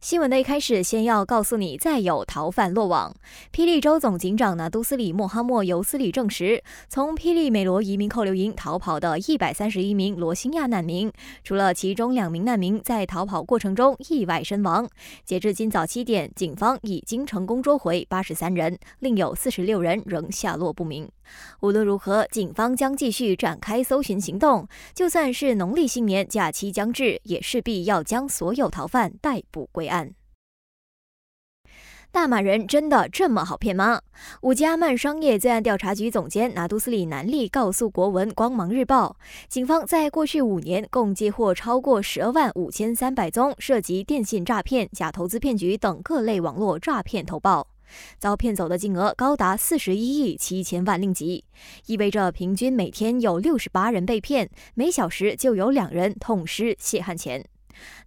新闻的一开始，先要告诉你，再有逃犯落网。霹雳州总警长拿督斯里·莫哈默尤斯里证实，从霹雳美罗移民扣留营逃跑的一百三十一名罗兴亚难民，除了其中两名难民在逃跑过程中意外身亡，截至今早七点，警方已经成功捉回八十三人，另有四十六人仍下落不明。无论如何，警方将继续展开搜寻行动，就算是农历新年假期将至，也势必要将所有逃犯逮捕归。案。大马人真的这么好骗吗？五加曼商业罪案调查局总监拿督斯里南利告诉国文《光芒日报》，警方在过去五年共接获超过十二万五千三百宗涉及电信诈骗、假投资骗局等各类网络诈骗投报，遭骗走的金额高达四十一亿七千万令吉，意味着平均每天有六十八人被骗，每小时就有两人痛失血汗钱。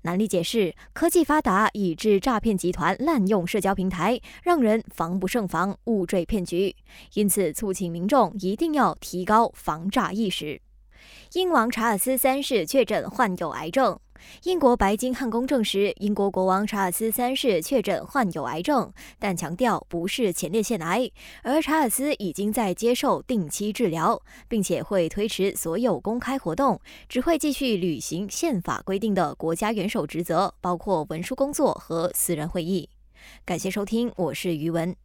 南力解释，科技发达以致诈骗集团滥用社交平台，让人防不胜防，误坠骗局。因此，促请民众一定要提高防诈意识。英王查尔斯三世确诊患有癌症。英国白金汉宫证实，英国国王查尔斯三世确诊患有癌症，但强调不是前列腺癌。而查尔斯已经在接受定期治疗，并且会推迟所有公开活动，只会继续履行宪法规定的国家元首职责，包括文书工作和私人会议。感谢收听，我是余文。